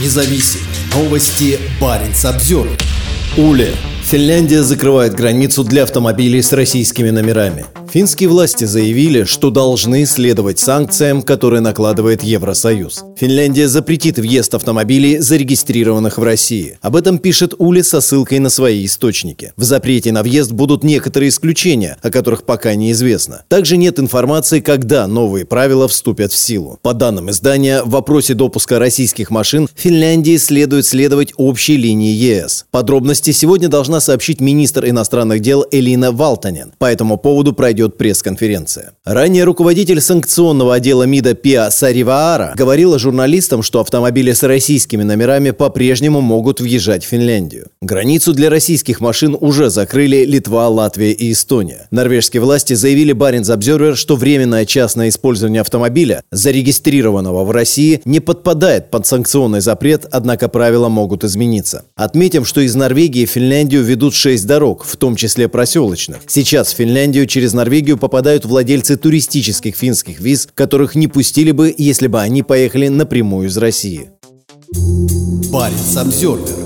независим. Новости Баренц обзор. Уле. Финляндия закрывает границу для автомобилей с российскими номерами. Финские власти заявили, что должны следовать санкциям, которые накладывает Евросоюз. Финляндия запретит въезд автомобилей, зарегистрированных в России. Об этом пишет Ули со ссылкой на свои источники. В запрете на въезд будут некоторые исключения, о которых пока неизвестно. Также нет информации, когда новые правила вступят в силу. По данным издания, в вопросе допуска российских машин Финляндии следует следовать общей линии ЕС. Подробности сегодня должна сообщить министр иностранных дел Элина Валтанен. По этому поводу пройдет пресс-конференция. Ранее руководитель санкционного отдела МИДа Пиа Сариваара говорила журналистам, что автомобили с российскими номерами по-прежнему могут въезжать в Финляндию. Границу для российских машин уже закрыли Литва, Латвия и Эстония. Норвежские власти заявили Баренц Обзервер, что временное частное использование автомобиля, зарегистрированного в России, не подпадает под санкционный запрет, однако правила могут измениться. Отметим, что из Норвегии в Финляндию ведут шесть дорог, в том числе проселочных. Сейчас в Финляндию через Норвегию попадают владельцы туристических финских виз, которых не пустили бы, если бы они поехали напрямую из России. Парень Обзервер